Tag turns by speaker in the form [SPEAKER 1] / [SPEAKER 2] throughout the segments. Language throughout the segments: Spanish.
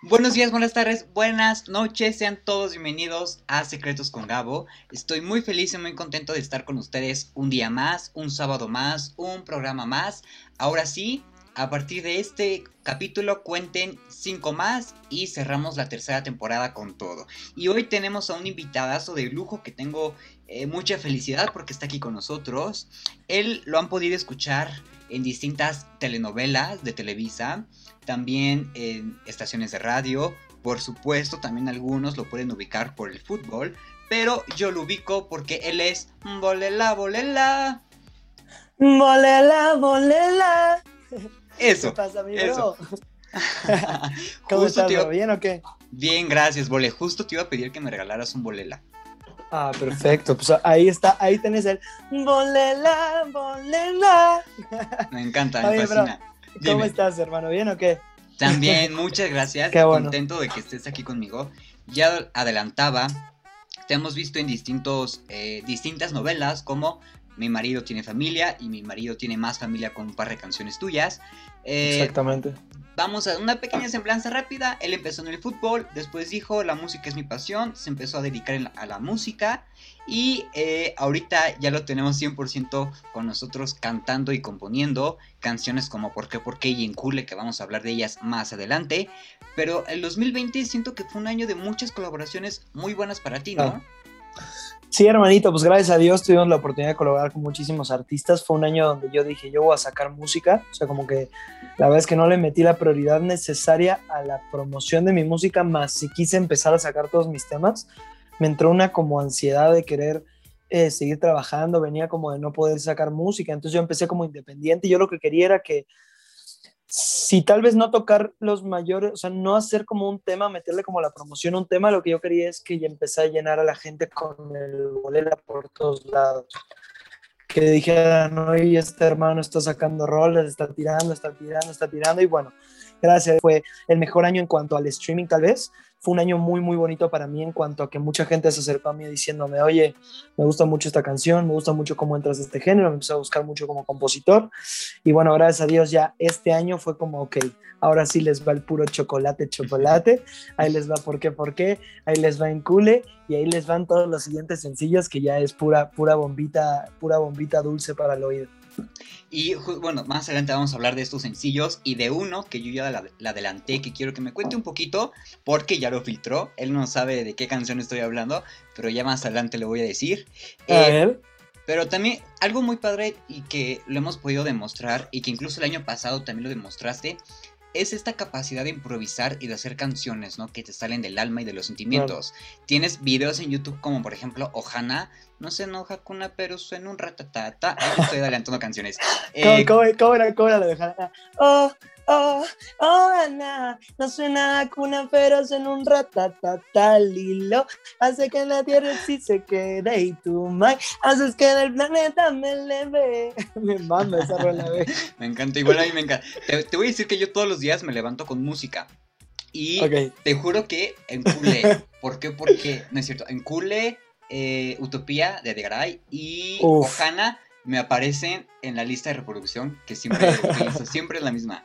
[SPEAKER 1] Buenos días, buenas tardes, buenas noches, sean todos bienvenidos a Secretos con Gabo. Estoy muy feliz y muy contento de estar con ustedes un día más, un sábado más, un programa más. Ahora sí, a partir de este capítulo cuenten cinco más y cerramos la tercera temporada con todo. Y hoy tenemos a un invitadazo de lujo que tengo eh, mucha felicidad porque está aquí con nosotros. Él lo han podido escuchar en distintas telenovelas de Televisa también en estaciones de radio, por supuesto también algunos lo pueden ubicar por el fútbol, pero yo lo ubico porque él es Bolela, Bolela.
[SPEAKER 2] Bolela, Bolela.
[SPEAKER 1] Eso.
[SPEAKER 2] ¿Qué pasa, amigo?
[SPEAKER 1] Eso.
[SPEAKER 2] ¿Cómo
[SPEAKER 1] Justo
[SPEAKER 2] estás,
[SPEAKER 1] iba-
[SPEAKER 2] bro? ¿Bien o qué?
[SPEAKER 1] Bien, gracias, Bole. Justo te iba a pedir que me regalaras un Bolela.
[SPEAKER 2] Ah, perfecto. Pues ahí está, ahí tenés el Bolela, Bolela.
[SPEAKER 1] Me encanta, me
[SPEAKER 2] Oye, bro,
[SPEAKER 1] fascina.
[SPEAKER 2] ¿Cómo
[SPEAKER 1] Dime.
[SPEAKER 2] estás, hermano? ¿Bien o qué?
[SPEAKER 1] También, muchas gracias.
[SPEAKER 2] Qué bueno.
[SPEAKER 1] Contento de que estés aquí conmigo. Ya adelantaba, te hemos visto en distintos, eh, distintas novelas como Mi marido tiene familia y Mi marido tiene más familia con un par de canciones tuyas. Eh,
[SPEAKER 2] Exactamente.
[SPEAKER 1] Vamos a una pequeña semblanza rápida. Él empezó en el fútbol, después dijo la música es mi pasión, se empezó a dedicar a la música y eh, ahorita ya lo tenemos 100% con nosotros cantando y componiendo canciones como Por qué, por qué y Encule, que vamos a hablar de ellas más adelante. Pero el 2020 siento que fue un año de muchas colaboraciones muy buenas para ti, ¿no?
[SPEAKER 2] Ah. Sí, hermanito, pues gracias a Dios tuvimos la oportunidad de colaborar con muchísimos artistas. Fue un año donde yo dije, yo voy a sacar música. O sea, como que la verdad es que no le metí la prioridad necesaria a la promoción de mi música, más si quise empezar a sacar todos mis temas. Me entró una como ansiedad de querer eh, seguir trabajando, venía como de no poder sacar música. Entonces yo empecé como independiente y yo lo que quería era que si tal vez no tocar los mayores, o sea, no hacer como un tema, meterle como la promoción un tema, lo que yo quería es que ya empecé a llenar a la gente con el bolela por todos lados. Que dijeran, oye, este hermano está sacando roles, está tirando, está tirando, está tirando, y bueno, gracias. Fue el mejor año en cuanto al streaming, tal vez. Fue un año muy, muy bonito para mí en cuanto a que mucha gente se acercó a mí diciéndome, oye, me gusta mucho esta canción, me gusta mucho cómo entras a este género, me empecé a buscar mucho como compositor. Y bueno, gracias a Dios ya este año fue como, ok, ahora sí les va el puro chocolate, chocolate, ahí les va por qué, por qué, ahí les va en cule y ahí les van todos los siguientes sencillos que ya es pura, pura bombita, pura bombita dulce para el oído.
[SPEAKER 1] Y bueno, más adelante vamos a hablar de estos sencillos y de uno que yo ya la, la adelanté, que quiero que me cuente un poquito, porque ya lo filtró. Él no sabe de qué canción estoy hablando, pero ya más adelante le voy a decir.
[SPEAKER 2] A
[SPEAKER 1] Eh,
[SPEAKER 2] ver,
[SPEAKER 1] pero también algo muy padre y que lo hemos podido demostrar y que incluso el año pasado también lo demostraste, es esta capacidad de improvisar y de hacer canciones, ¿no? Que te salen del alma y de los sentimientos. Tienes videos en YouTube como por ejemplo Ohana, no se enoja Kuna, pero suena un ratatata. Estoy adelantando canciones. Eh,
[SPEAKER 2] ¿cómo, cómo, cómo era, cómo era lo de? Oh, oh, oh, Ana, no suena a cuna, pero suena un ratatata, Lilo. Hace que la tierra sí se quede y tu mind haces que del planeta me leve. Me manda esa rola, güey.
[SPEAKER 1] me encanta, igual a mí me encanta. Te, te voy a decir que yo todos los días me levanto con música. Y
[SPEAKER 2] Ok,
[SPEAKER 1] Te juro que en Cule, ¿por qué? Porque, no es cierto, en Cule, eh, Utopía de Degaray y
[SPEAKER 2] Uf.
[SPEAKER 1] Me aparecen en la lista de reproducción que siempre utilizo, siempre es la misma.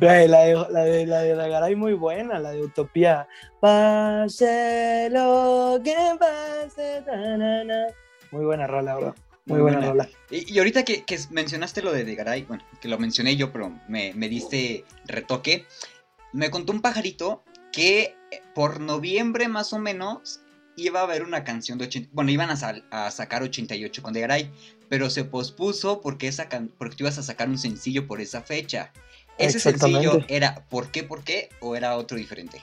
[SPEAKER 2] Güey, la de, la de, la de Dagaray muy buena, la de Utopía. Pase lo que pase. Muy buena rola, bro. Muy,
[SPEAKER 1] Muy
[SPEAKER 2] buena,
[SPEAKER 1] buena.
[SPEAKER 2] rola.
[SPEAKER 1] Y, y ahorita que, que mencionaste lo de Degaray, bueno, que lo mencioné yo, pero me, me diste retoque, me contó un pajarito que eh, por noviembre más o menos iba a haber una canción de 80, bueno, iban a, sal- a sacar 88 con Degaray, pero se pospuso porque, esa can- porque tú ibas a sacar un sencillo por esa fecha. ¿Ese sencillo era ¿Por qué, por qué? o era otro diferente?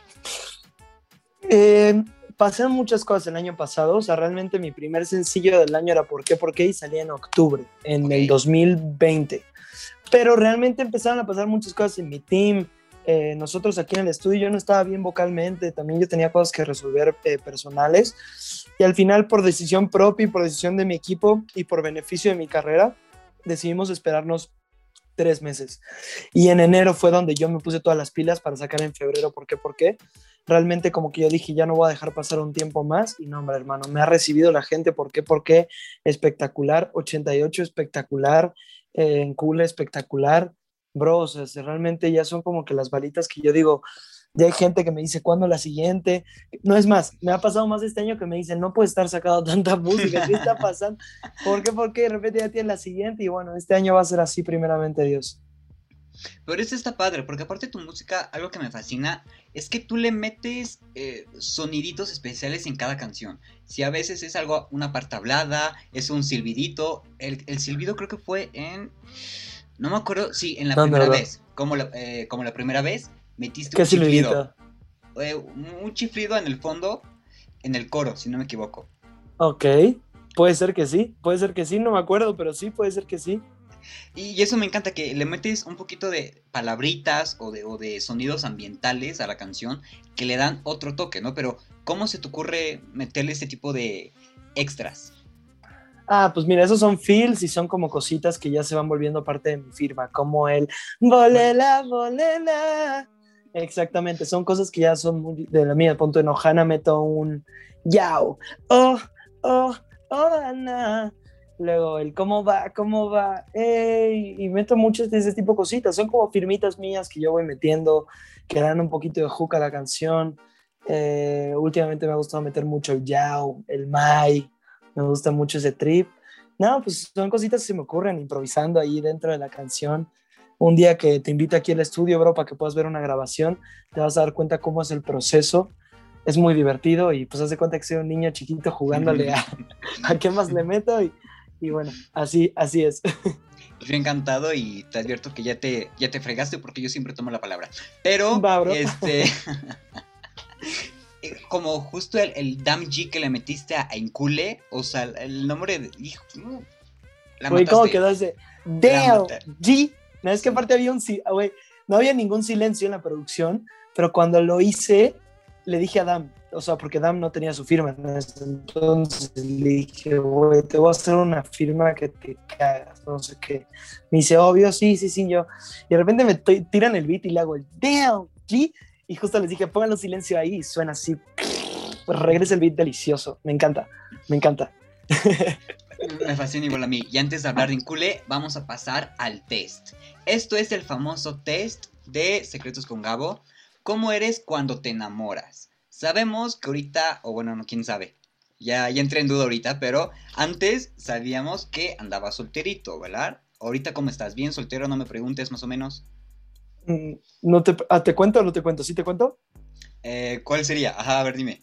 [SPEAKER 2] Eh, pasaron muchas cosas el año pasado. O sea, realmente mi primer sencillo del año era ¿Por qué? ¿Por qué? Y salía en octubre, en el 2020. Pero realmente empezaron a pasar muchas cosas en mi team. Eh, nosotros aquí en el estudio yo no estaba bien vocalmente, también yo tenía cosas que resolver eh, personales. Y al final, por decisión propia y por decisión de mi equipo y por beneficio de mi carrera, decidimos esperarnos tres meses. Y en enero fue donde yo me puse todas las pilas para sacar en febrero. ¿Por qué? ¿Por qué? Realmente como que yo dije, ya no voy a dejar pasar un tiempo más. Y no, hermano, me ha recibido la gente. ¿Por qué? ¿Por qué? Espectacular. 88 espectacular. Eh, en espectacular. Bro, o sea, realmente ya son como que las balitas que yo digo, Ya hay gente que me dice, ¿cuándo la siguiente? No es más, me ha pasado más este año que me dicen, no puede estar sacado tanta música, ¿qué está pasando? ¿Por qué? Porque de repente ya tiene la siguiente y bueno, este año va a ser así primeramente Dios.
[SPEAKER 1] Pero eso está padre, porque aparte de tu música, algo que me fascina es que tú le metes eh, soniditos especiales en cada canción. Si a veces es algo, una parte hablada, es un silbidito. El, el silbido creo que fue en. No me acuerdo, sí, en la primera vez. Como la, eh, como la primera vez, metiste un chiflido. Eh, un chiflido en el fondo, en el coro, si no me equivoco.
[SPEAKER 2] Ok, puede ser que sí, puede ser que sí, no me acuerdo, pero sí, puede ser que sí.
[SPEAKER 1] Y eso me encanta, que le metes un poquito de palabritas o de, o de sonidos ambientales a la canción que le dan otro toque, ¿no? Pero, ¿cómo se te ocurre meterle ese tipo de extras?
[SPEAKER 2] Ah, pues mira, esos son feels y son como cositas que ya se van volviendo parte de mi firma, como el bolela, bolela. Exactamente, son cosas que ya son muy de la mía. Punto en Ojana meto un yao, oh, oh, oh. Luego el cómo va, cómo va, y meto muchos de ese tipo de cositas. Son como firmitas mías que yo voy metiendo, que dan un poquito de hook a la canción. Eh, últimamente me ha gustado meter mucho el yao, el mai, me gusta mucho ese trip. No, pues son cositas que se me ocurren improvisando ahí dentro de la canción. Un día que te invito aquí al estudio, bro, para que puedas ver una grabación, te vas a dar cuenta cómo es el proceso. Es muy divertido y pues haz de cuenta que soy un niño chiquito jugándole a, a qué más le meto y, y bueno, así, así es.
[SPEAKER 1] Yo encantado y te advierto que ya te, ya te fregaste porque yo siempre tomo la palabra. Pero, este, Eh, como justo el, el G que le metiste a Incule, o sea, el nombre de. Hijo,
[SPEAKER 2] la ¿cómo quedó ese? Damn, G. No, es que aparte había un. no había ningún silencio en la producción, pero cuando lo hice, le dije a Dam, o sea, porque Dam no tenía su firma. Entonces le dije, güey, te voy a hacer una firma que te cagas, no sé qué. Me dice, obvio, sí, sí, sí, yo. Y de repente me tiran el beat y le hago el damn, G y justo les dije, pónganlo silencio ahí y suena así. Pues regresa el beat delicioso. Me encanta, me encanta.
[SPEAKER 1] Me fascina igual a mí. Y antes de hablar de Incule, vamos a pasar al test. Esto es el famoso test de Secretos con Gabo. ¿Cómo eres cuando te enamoras? Sabemos que ahorita, o bueno, no, quién sabe. Ya, ya entré en duda ahorita, pero antes sabíamos que andaba solterito, ¿verdad? Ahorita, ¿cómo estás? ¿Bien soltero? No me preguntes, más o menos.
[SPEAKER 2] Mm, no te, ah, ¿Te cuento o no te cuento? ¿Sí te cuento?
[SPEAKER 1] Eh, ¿Cuál sería? Ajá, a ver, dime.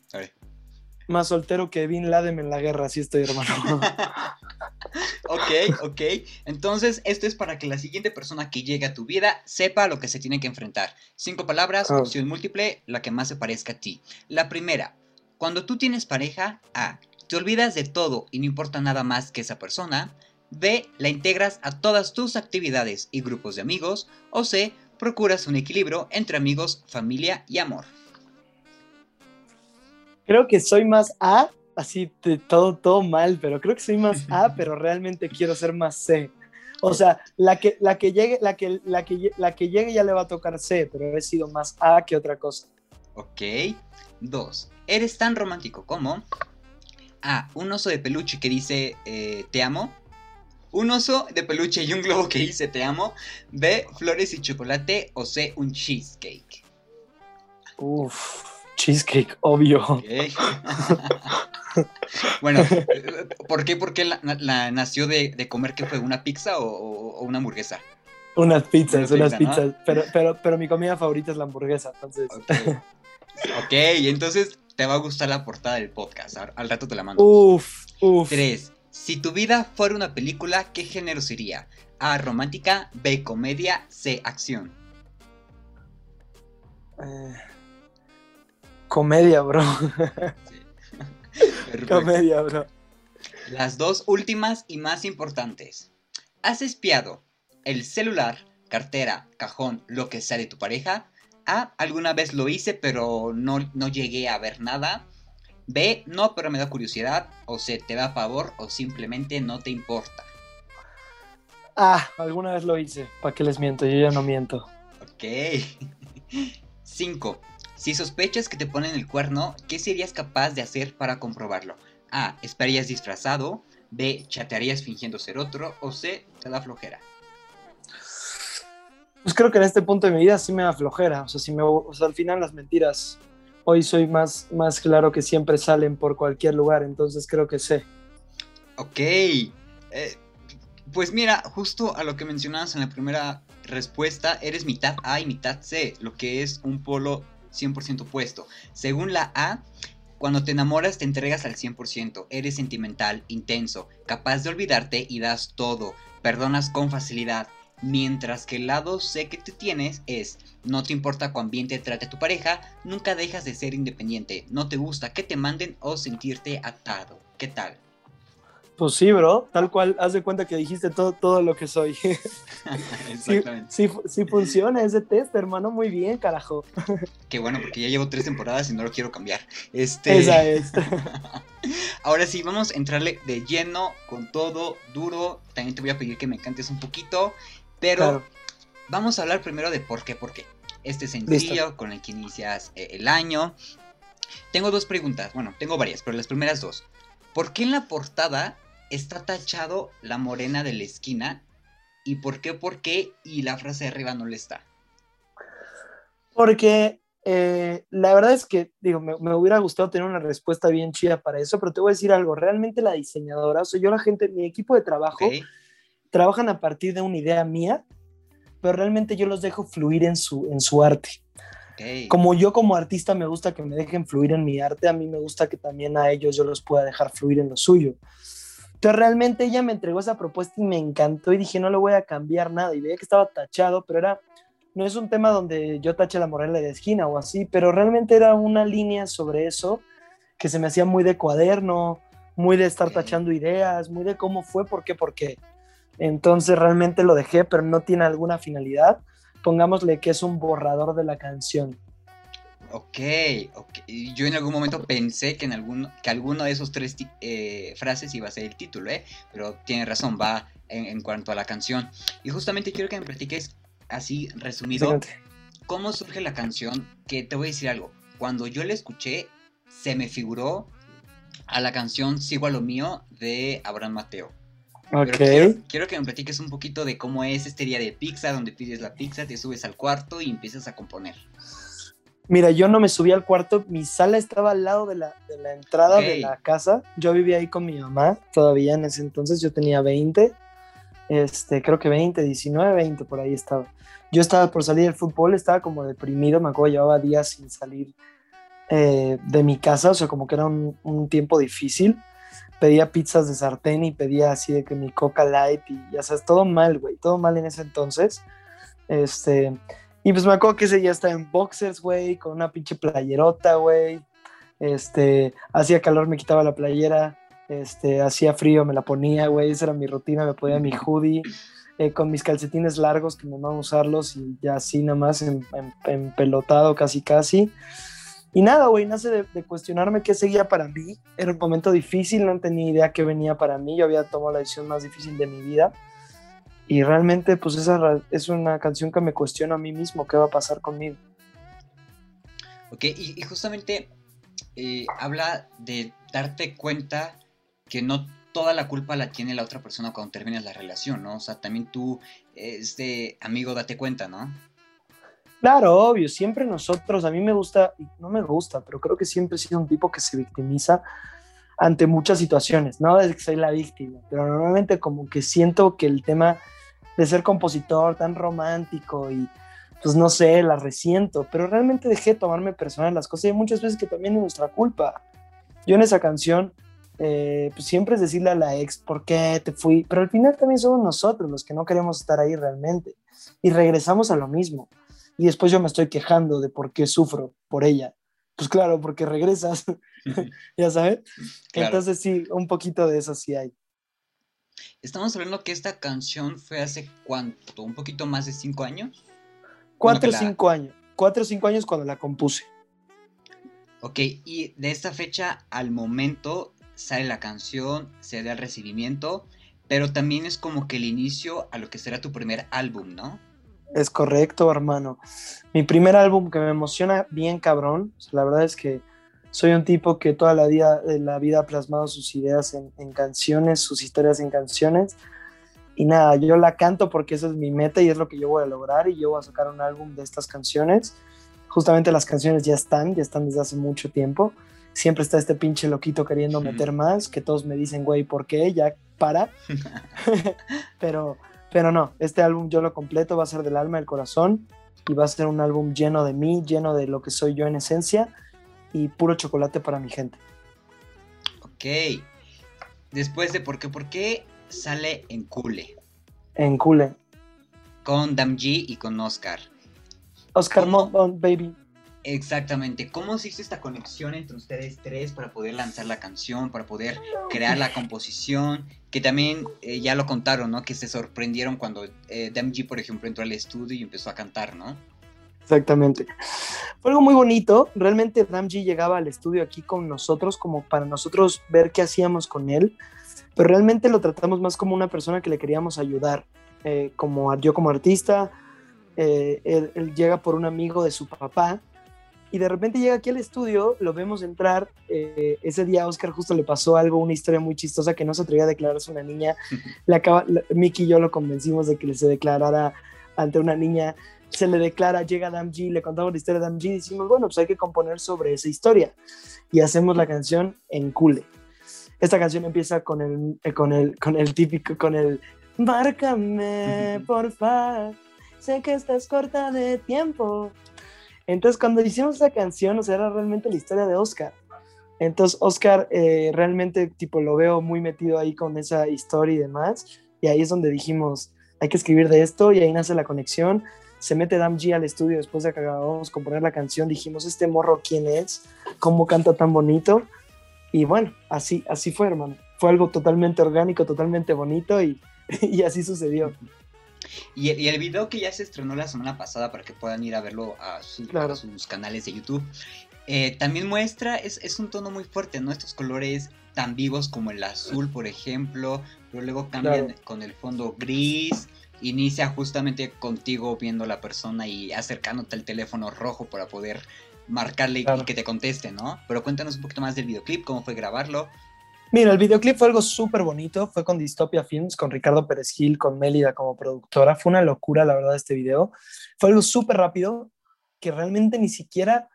[SPEAKER 2] Más soltero que Bin Laden en la guerra, sí estoy, hermano.
[SPEAKER 1] ok, ok. Entonces, esto es para que la siguiente persona que llegue a tu vida sepa lo que se tiene que enfrentar. Cinco palabras, ah. opción múltiple, la que más se parezca a ti. La primera, cuando tú tienes pareja, A. Te olvidas de todo y no importa nada más que esa persona. B. La integras a todas tus actividades y grupos de amigos. O C procuras un equilibrio entre amigos, familia y amor.
[SPEAKER 2] Creo que soy más A, así todo, todo mal, pero creo que soy más A, pero realmente quiero ser más C. O sea, la que, la que llegue, la que, la que, la que llegue ya le va a tocar C, pero he sido más A que otra cosa.
[SPEAKER 1] Ok. Dos. Eres tan romántico como A. Un oso de peluche que dice eh, te amo un oso de peluche y un globo que dice te amo. B, flores y chocolate. O C, un cheesecake.
[SPEAKER 2] Uf, cheesecake, obvio.
[SPEAKER 1] bueno, ¿por qué? ¿Por qué la, nació de, comer que fue una pizza o, una hamburguesa?
[SPEAKER 2] Unas pizzas, unas pizzas. Pero, pero, pero mi comida favorita es la hamburguesa, entonces.
[SPEAKER 1] Ok, entonces te va a gustar la portada del podcast. Al, rato te la mando.
[SPEAKER 2] Uf, uf.
[SPEAKER 1] Tres. Si tu vida fuera una película, ¿qué género sería? A. Romántica, B. Comedia, C. Acción.
[SPEAKER 2] Eh, comedia, bro. comedia, bro.
[SPEAKER 1] Las dos últimas y más importantes. ¿Has espiado el celular, cartera, cajón, lo que sea de tu pareja? A. Alguna vez lo hice, pero no, no llegué a ver nada. B, no, pero me da curiosidad. O C, te da favor o simplemente no te importa.
[SPEAKER 2] Ah, alguna vez lo hice. ¿Para qué les miento? Yo ya no miento.
[SPEAKER 1] Ok. 5. Si sospechas que te ponen el cuerno, ¿qué serías capaz de hacer para comprobarlo? A. Esperarías disfrazado. B. Chatearías fingiendo ser otro. O C. Te da flojera.
[SPEAKER 2] Pues creo que en este punto de mi vida sí me da flojera. O sea, si me, o sea, al final las mentiras hoy soy más, más claro que siempre salen por cualquier lugar, entonces creo que sé.
[SPEAKER 1] Ok. Eh, pues mira, justo a lo que mencionabas en la primera respuesta, eres mitad A y mitad C, lo que es un polo 100% opuesto. Según la A, cuando te enamoras te entregas al 100%, eres sentimental, intenso, capaz de olvidarte y das todo, perdonas con facilidad, mientras que el lado C que tú tienes es, no te importa cuán bien te trate tu pareja, nunca dejas de ser independiente, no te gusta que te manden o sentirte atado. ¿Qué tal?
[SPEAKER 2] Pues sí, bro, tal cual, haz de cuenta que dijiste todo, todo lo que soy.
[SPEAKER 1] Exactamente.
[SPEAKER 2] Sí, sí, funciona ese test, hermano, muy bien, carajo.
[SPEAKER 1] Qué bueno, porque ya llevo tres temporadas y no lo quiero cambiar. Este...
[SPEAKER 2] Esa es.
[SPEAKER 1] Ahora sí, vamos a entrarle de lleno, con todo, duro. También te voy a pedir que me cantes un poquito, pero vamos a hablar primero de por qué, por qué. Este sencillo con el que inicias eh, el año. Tengo dos preguntas, bueno, tengo varias, pero las primeras dos. ¿Por qué en la portada está tachado la morena de la esquina. ¿Y por qué? ¿Por qué? Y la frase de arriba no le está.
[SPEAKER 2] Porque eh, la verdad es que, digo, me, hubiera gustado tener una respuesta bien chida para eso, pero te voy a decir algo. Realmente la diseñadora, o sea, yo la gente, mi equipo de trabajo, trabajan a partir de una idea mía, pero realmente yo los dejo fluir en su, en su arte. Como yo como artista me gusta que me dejen fluir en mi arte, a mí me gusta que también a ellos yo los pueda dejar fluir en lo suyo. Entonces realmente ella me entregó esa propuesta y me encantó y dije, no le voy a cambiar nada. Y veía que estaba tachado, pero era, no es un tema donde yo tache la morena de esquina o así, pero realmente era una línea sobre eso que se me hacía muy de cuaderno, muy de estar tachando ideas, muy de cómo fue, por qué, por qué. Entonces realmente lo dejé, pero no tiene alguna finalidad. Pongámosle que es un borrador de la canción.
[SPEAKER 1] Ok, ok. Yo en algún momento pensé que en algún, que alguno de esos tres eh, frases iba a ser el título, ¿eh? Pero tiene razón, va en, cuanto a la canción. Y justamente quiero que me platiques así resumido cómo surge la canción. Que te voy a decir algo. Cuando yo la escuché, se me figuró a la canción Sigo a lo mío de Abraham Mateo.
[SPEAKER 2] Ok.
[SPEAKER 1] Quiero, que me platiques un poquito de cómo es este día de pizza, donde pides la pizza, te subes al cuarto y empiezas a componer.
[SPEAKER 2] Mira, yo no me subí al cuarto, mi sala estaba al lado de la, de la entrada de la casa. Yo vivía ahí con mi mamá todavía en ese entonces, yo tenía 20, este, creo que 20, 19, 20, por ahí estaba. Yo estaba por salir del fútbol, estaba como deprimido, me acuerdo, llevaba días sin salir eh, de mi casa, o sea, como que era un, un, tiempo difícil. Pedía pizzas de sartén y pedía así de que mi Coca Light y ya sabes, todo mal, güey, todo mal en ese entonces. Este, y pues me acuerdo que ese día estaba en boxers, güey, con una pinche playerota, güey. Este, hacía calor, me quitaba la playera. Este, hacía frío, me la ponía, güey. Esa era mi rutina, me ponía mi hoodie. Eh, con mis calcetines largos que me van a usarlos y ya así nada más en, pelotado casi casi. Y nada, güey, nace de, de, cuestionarme qué seguía para mí. Era un momento difícil, no tenía idea qué venía para mí. Yo había tomado la decisión más difícil de mi vida. Y realmente, pues esa es una canción que me cuestiona a mí mismo, qué va a pasar conmigo.
[SPEAKER 1] Ok, y, justamente eh, habla de darte cuenta que no toda la culpa la tiene la otra persona cuando terminas la relación, ¿no? O sea, también tú, este amigo, date cuenta, ¿no?
[SPEAKER 2] Claro, obvio, siempre nosotros, a mí me gusta, no me gusta, pero creo que siempre he sido un tipo que se victimiza ante muchas situaciones, no es que soy la víctima, pero normalmente como que siento que el tema de ser compositor tan romántico y pues no sé, la resiento, pero realmente dejé tomarme personal las cosas y muchas veces que también es nuestra culpa. Yo en esa canción, eh, pues siempre es decirle a la ex, ¿por qué te fui? Pero al final también somos nosotros los que no queremos estar ahí realmente y regresamos a lo mismo. Y después yo me estoy quejando de por qué sufro por ella. Pues claro, porque regresas, ya sabes. Entonces sí, un poquito de eso sí hay.
[SPEAKER 1] Estamos hablando que esta canción fue hace cuánto, un poquito más de cinco años.
[SPEAKER 2] Cuatro o cinco años. Cuatro o cinco años cuando la compuse.
[SPEAKER 1] Ok, y de esta fecha al momento sale la canción, se da el recibimiento, pero también es como que el inicio a lo que será tu primer álbum, ¿no?
[SPEAKER 2] Es correcto, hermano. Mi primer álbum que me emociona bien cabrón, la verdad es que soy un tipo que toda la vida, la vida ha plasmado sus ideas en, canciones, sus historias en canciones. Y nada, yo la canto porque esa es mi meta y es lo que yo voy a lograr y yo voy a sacar un álbum de estas canciones. Justamente las canciones ya están, ya están desde hace mucho tiempo. Siempre está este pinche loquito queriendo meter más, que todos me dicen, güey, ¿por qué? Ya para. pero, pero no, este álbum yo lo completo, va a ser del alma, del corazón y va a ser un álbum lleno de mí, lleno de lo que soy yo en esencia y puro chocolate para mi gente.
[SPEAKER 1] Ok. Después de por qué, por qué sale en Cule.
[SPEAKER 2] En Cule.
[SPEAKER 1] Con Damji y con Oscar.
[SPEAKER 2] Oscar Baby.
[SPEAKER 1] Exactamente. ¿Cómo se hizo esta conexión entre ustedes tres para poder lanzar la canción, para poder crear la composición? Que también eh, ya lo contaron, ¿no? Que se sorprendieron cuando eh, Damji, por ejemplo, entró al estudio y empezó a cantar, ¿no?
[SPEAKER 2] Exactamente. Fue algo muy bonito. Realmente Damji llegaba al estudio aquí con nosotros, como para nosotros ver qué hacíamos con él pero realmente lo tratamos más como una persona que le queríamos ayudar, eh, como yo como artista, eh, él, llega por un amigo de su papá y de repente llega aquí al estudio, lo vemos entrar, eh, ese día a Oscar justo le pasó algo, una historia muy chistosa que no se atrevía a declararse una niña, le acaba, Mickey y yo lo convencimos de que se declarara ante una niña, se le declara, llega Damji, le contamos la historia de Damji y decimos, bueno, pues hay que componer sobre esa historia y hacemos la canción en Cule. Esta canción empieza con el, eh, con el, con el típico, con el Márcame, porfa, sé que estás corta de tiempo. Entonces, cuando hicimos esa canción, o sea, era realmente la historia de Oscar. Entonces, Oscar eh, realmente, tipo, lo veo muy metido ahí con esa historia y demás. Y ahí es donde dijimos, hay que escribir de esto, y ahí nace la conexión. Se mete Dam G al estudio después de que acabamos de componer la canción. Dijimos, este morro, ¿quién es? ¿Cómo canta tan bonito? Y bueno, así, así fue, hermano. Fue algo totalmente orgánico, totalmente bonito y, y así sucedió.
[SPEAKER 1] Y, y, el video que ya se estrenó la semana pasada para que puedan ir a verlo a, sus canales de YouTube, eh, también muestra, es, es, un tono muy fuerte, ¿no? Estos colores tan vivos como el azul, por ejemplo, pero luego cambian con el fondo gris, inicia justamente contigo viendo a la persona y acercándote al teléfono rojo para poder marcarle y que te conteste, ¿no? Pero cuéntanos un poquito más del videoclip, cómo fue grabarlo.
[SPEAKER 2] Mira, el videoclip fue algo súper bonito, fue con Dystopia Films, con Ricardo Pérez Gil, con Mélida como productora, fue una locura la verdad este video, fue algo súper rápido, que realmente ni siquiera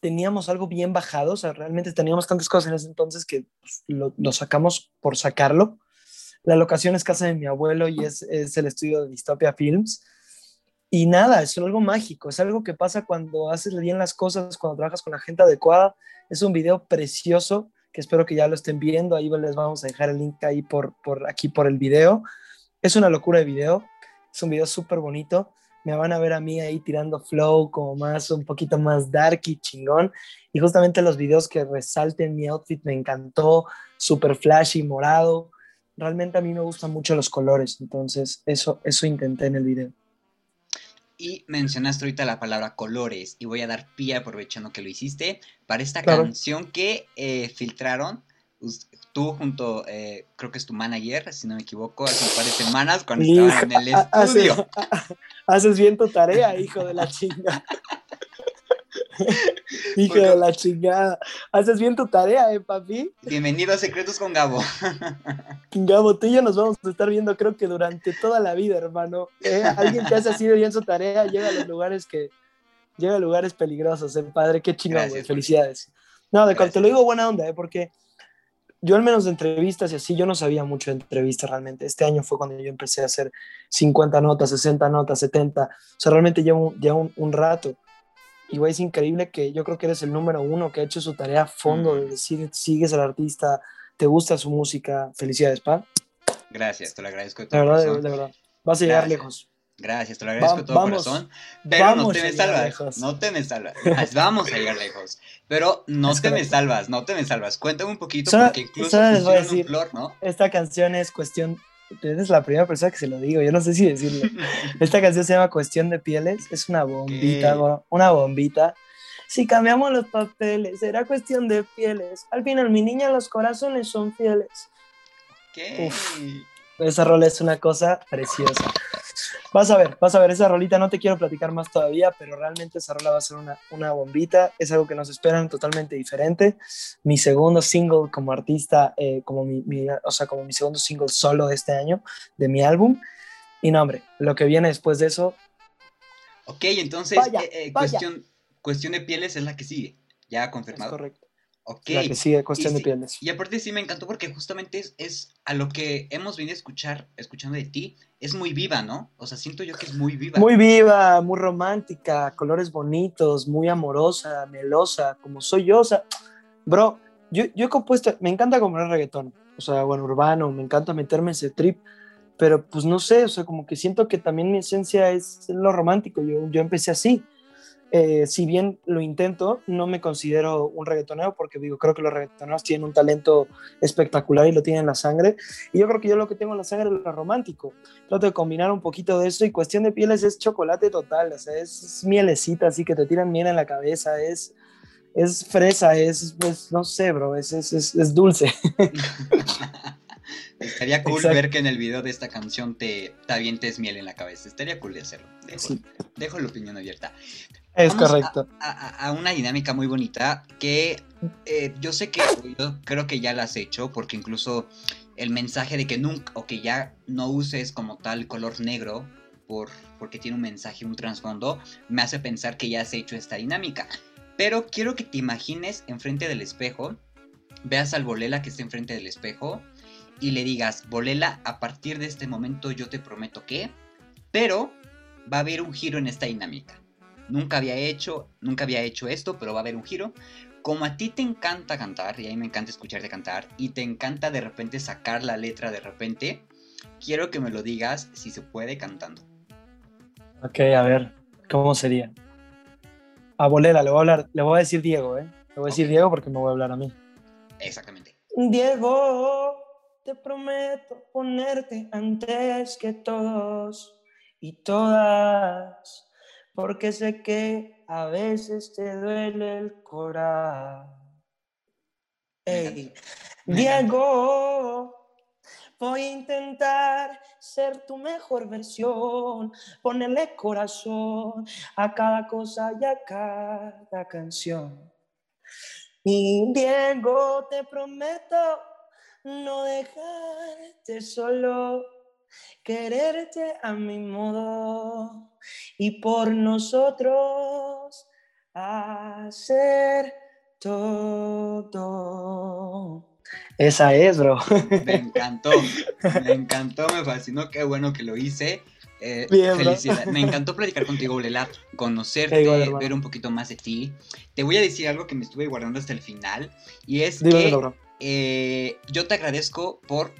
[SPEAKER 2] teníamos algo bien bajado, o sea, realmente teníamos tantas cosas en ese entonces que pues, lo, sacamos por sacarlo. La locación es casa de mi abuelo y es, es el estudio de Dystopia Films. Y nada, es algo mágico, es algo que pasa cuando haces bien las cosas, cuando trabajas con la gente adecuada. Es un video precioso que espero que ya lo estén viendo. Ahí les vamos a dejar el link ahí por, por aquí por el video. Es una locura de video, es un video súper bonito. Me van a ver a mí ahí tirando flow como más, un poquito más dark y chingón. Y justamente los videos que resalten mi outfit me encantó, súper flashy, morado. Realmente a mí me gustan mucho los colores, entonces eso, eso intenté en el video.
[SPEAKER 1] Y mencionaste ahorita la palabra colores y voy a dar pie aprovechando que lo hiciste para esta canción que eh, filtraron tú junto, eh, creo que es tu manager, si no me equivoco, hace un par de semanas cuando estaban en el estudio.
[SPEAKER 2] haces bien tu tarea, hijo de la chinga. Hijo de la chingada. Haces bien tu tarea, ¿eh, papi?
[SPEAKER 1] Bienvenido a Secretos con Gabo.
[SPEAKER 2] Gabo, tú y yo nos vamos a estar viendo, creo que durante toda la vida, hermano. ¿Eh? Alguien que hace así bien su tarea llega a los lugares que. Llega a lugares peligrosos, ¿eh, padre? Qué chingón, güey. Felicidades. No, de cuando te lo digo buena onda, ¿eh? Porque yo al menos de entrevistas y así, yo no sabía mucho de entrevistas realmente. Este año fue cuando yo empecé a hacer 50 notas, 60 notas, 70. O sea, realmente llevo, ya un, un rato. Y, güey, es increíble que yo creo que eres el número uno que ha hecho su tarea a fondo, de decir, sigues al artista, te gusta su música. Felicidades, pa.
[SPEAKER 1] Gracias, te lo agradezco
[SPEAKER 2] de todo verdad, corazón. De, verdad, vas a llegar lejos.
[SPEAKER 1] Gracias, te lo agradezco de todo corazón. Pero no te me salvas. No te me salvas. Vamos a llegar lejos. Pero no te me salvas, no te me salvas. Cuéntame un poquito, porque incluso
[SPEAKER 2] les voy a decir, flor, ¿no? Esta canción es cuestión Eres la primera persona que se lo digo, yo no sé si decirlo. Esta canción se llama Cuestión de Pieles, es una bombita, una bombita. Si cambiamos los papeles, será cuestión de pieles. Al final, mi niña, los corazones son fieles.
[SPEAKER 1] ¿Qué?
[SPEAKER 2] esa rola es una cosa preciosa. Vas a ver, vas a ver, esa rolita no te quiero platicar más todavía, pero realmente esa rola va a ser una, una bombita, es algo que nos esperan totalmente diferente. Mi segundo single como artista, eh, como mi, o sea, como mi segundo single solo de este año, de mi álbum. Y no, hombre, lo que viene después de eso...
[SPEAKER 1] Ok, entonces, eh, eh, cuestión, cuestión de pieles es la que sigue, ya confirmado.
[SPEAKER 2] correcto. Ok. La que sigue, cuestión de pieles.
[SPEAKER 1] Y aparte sí me encantó porque justamente es, es, a lo que hemos venido a escuchar, escuchando de ti, es muy viva, ¿no? O sea, siento yo que es muy viva.
[SPEAKER 2] Muy viva, muy romántica, colores bonitos, muy amorosa, melosa, como soy yo. O sea, bro, yo, yo he compuesto, me encanta comprar reggaetón, o sea, bueno, urbano, me encanta meterme en ese trip, pero pues no sé, o sea, como que siento que también mi esencia es lo romántico, yo, yo empecé así. Eh, si bien lo intento, no me considero un reggaetonero porque digo, creo que los reggaetoneros tienen un talento espectacular y lo tienen en la sangre. Y yo creo que yo lo que tengo en la sangre es lo romántico. Trato de combinar un poquito de eso y cuestión de pieles es chocolate total, o sea, es, mielecita, así que te tiran miel en la cabeza, es, es fresa, es, pues, no sé, bro, es, es, es dulce.
[SPEAKER 1] Estaría cool ver que en el video de esta canción te, te avientes miel en la cabeza. Estaría cool de hacerlo. dejo la opinión abierta.
[SPEAKER 2] Es correcto.
[SPEAKER 1] A, una dinámica muy bonita que eh, yo sé que yo creo que ya la has hecho, porque incluso el mensaje de que nunca o que ya no uses como tal color negro por, porque tiene un mensaje, un trasfondo, me hace pensar que ya has hecho esta dinámica. Pero quiero que te imagines enfrente del espejo, veas al Bolela que está enfrente del espejo y le digas, Bolela, a partir de este momento yo te prometo que, pero va a haber un giro en esta dinámica nunca había hecho, nunca había hecho esto, pero va a haber un giro. Como a ti te encanta cantar, y a mí me encanta escucharte cantar, y te encanta de repente sacar la letra de repente, quiero que me lo digas si se puede cantando.
[SPEAKER 2] Ok, a ver, ¿cómo sería? A Bolela, le voy a hablar, le voy a decir Diego, ¿eh? Le voy a decir Diego porque me voy a hablar a mí.
[SPEAKER 1] Exactamente.
[SPEAKER 2] Diego, te prometo ponerte antes que todos y todas porque sé que a veces te duele el corazón. Diego, voy a intentar ser tu mejor versión, ponerle corazón a cada cosa y a cada canción. Y Diego, te prometo no dejarte solo quererte a mi modo y por nosotros hacer todo. Esa es, bro.
[SPEAKER 1] Me encantó, me encantó, me fascinó, qué bueno que lo hice. Eh, Me encantó platicar contigo, Lela, conocerte, ver un poquito más de ti. Te voy a decir algo que me estuve guardando hasta el final y es que eh, yo te agradezco por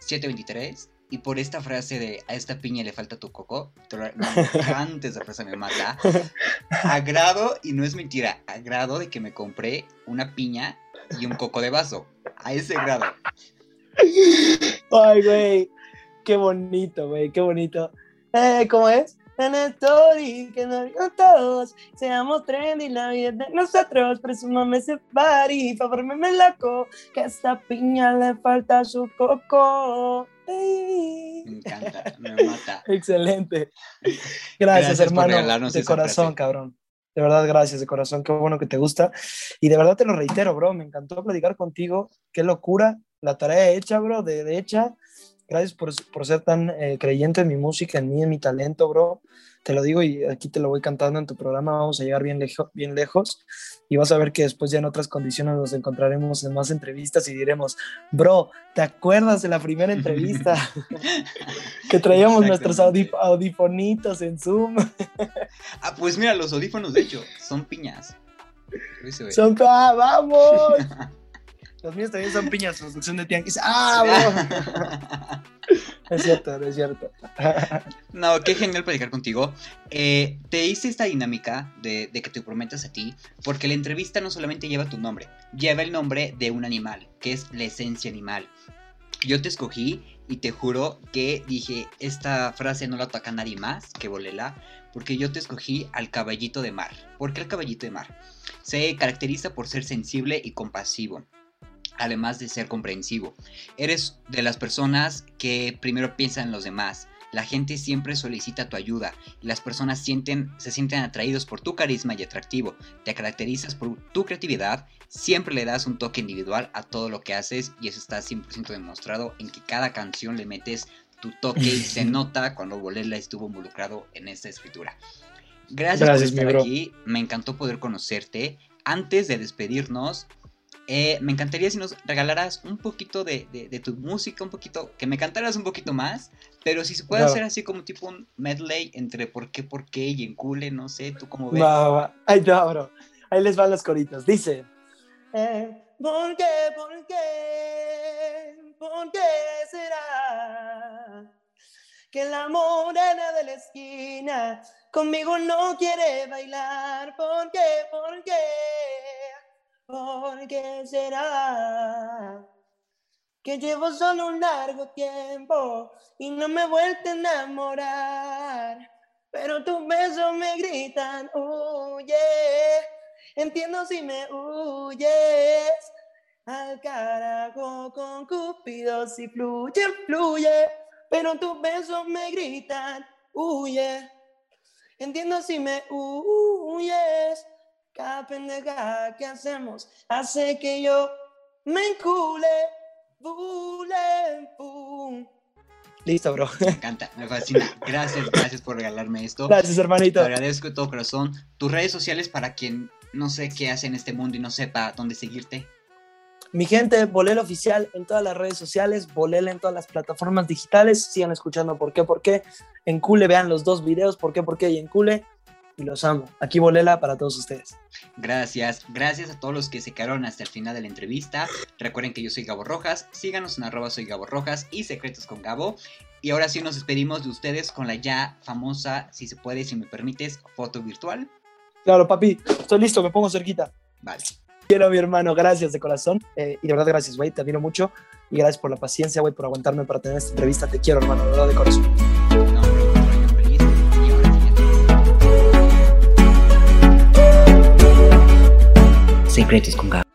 [SPEAKER 1] 723 y por esta frase de a esta piña le falta tu coco, antes de frase me mata, agrado, y no es mentira, agrado de que me compré una piña y un coco de vaso. A ese grado.
[SPEAKER 2] Ay, güey. Qué bonito, güey, qué bonito. Eh, ¿Cómo es? en el story, que nos todos seamos trendy, la vida de nosotros, presumame ese party, favor me loco, que a esta piña le falta su coco.
[SPEAKER 1] Me encanta, me mata.
[SPEAKER 2] Excelente. Gracias, hermano. de corazón, cabrón. De verdad, gracias de corazón. Qué bueno que te gusta. Y de verdad te lo reitero, bro. Me encantó platicar contigo. Qué locura. La tarea hecha, bro, de, de hecha. Gracias por, por ser tan eh, creyente en mi música, en mí, en mi talento, bro. Te lo digo y aquí te lo voy cantando en tu programa. Vamos a llegar bien, lejos bien lejos y vas a ver que después ya en otras condiciones nos encontraremos en más entrevistas y diremos, bro, ¿te acuerdas de la primera entrevista? que traíamos nuestros audifonitos en Zoom.
[SPEAKER 1] ah, pues mira, los audífonos, de hecho, son piñas.
[SPEAKER 2] Son, ah, vamos. Los míos también son piñas, producción de tianguis. ¡Ah, Es cierto, es cierto.
[SPEAKER 1] no, qué genial platicar contigo. Eh, te hice esta dinámica de, de, que te prometas a ti, porque la entrevista no solamente lleva tu nombre, lleva el nombre de un animal, que es la esencia animal. Yo te escogí y te juro que dije, esta frase no la toca nadie más que Bolela, porque yo te escogí al caballito de mar. ¿Por qué el caballito de mar? Se caracteriza por ser sensible y compasivo además de ser comprensivo. Eres de las personas que primero piensan en los demás, La gente siempre solicita tu ayuda y las personas sienten, se sienten atraídos por tu carisma y atractivo. Te caracterizas por tu creatividad, siempre le das un toque individual a todo lo que haces y eso está 100% demostrado en que cada canción le metes tu toque y se nota cuando Bolela estuvo involucrado en esta escritura. Gracias, por estar aquí, me encantó poder conocerte. Antes de despedirnos, eh, me encantaría si nos regalaras un poquito de, tu música, un poquito, que me cantaras un poquito más, pero si se puede hacer así como tipo un medley entre por qué, por qué y encule, no sé, tú cómo ves.
[SPEAKER 2] Ahí bro. Ahí les van las coritas. Dice, eh, ¿por qué, por qué, por qué será que la morena de la esquina conmigo no quiere bailar? ¿Por qué, por qué? ¿Por qué será que llevo solo un largo tiempo y no me he vuelto a enamorar? Pero tus besos me gritan, huye, entiendo si me huyes. Al carajo con Cupido si fluye, fluye, pero tus besos me gritan, huye, entiendo si me huyes cada pendeja que hacemos hace que yo me encule. Bule, pum. Listo, bro.
[SPEAKER 1] Me encanta, me fascina. Gracias, gracias por regalarme esto.
[SPEAKER 2] Gracias, hermanito.
[SPEAKER 1] Te agradezco de todo corazón. Tus redes sociales para quien no sé qué hace en este mundo y no sepa dónde seguirte.
[SPEAKER 2] Mi gente, Bolela Oficial en todas las redes sociales, Bolela en todas las plataformas digitales. Sigan escuchando por qué, por qué. En Cule vean los dos videos, por qué, por qué y en Cule y los amo. Aquí Bolela para todos ustedes.
[SPEAKER 1] Gracias, gracias a todos los que se quedaron hasta el final de la entrevista. Recuerden que yo soy Gabo Rojas, síganos en arroba soy Gabo Rojas y Secretos con Gabo. Y ahora sí nos despedimos de ustedes con la ya famosa, si se puede, si me permites, foto virtual.
[SPEAKER 2] Claro, papi, estoy listo, me pongo cerquita.
[SPEAKER 1] Vale.
[SPEAKER 2] Quiero, mi hermano, gracias de corazón. Eh, y de verdad, gracias, güey, te admiro mucho. Y gracias por la paciencia, güey, por aguantarme para tener esta entrevista. Te quiero, hermano, de verdad, de corazón.
[SPEAKER 1] Secretos con Gabo.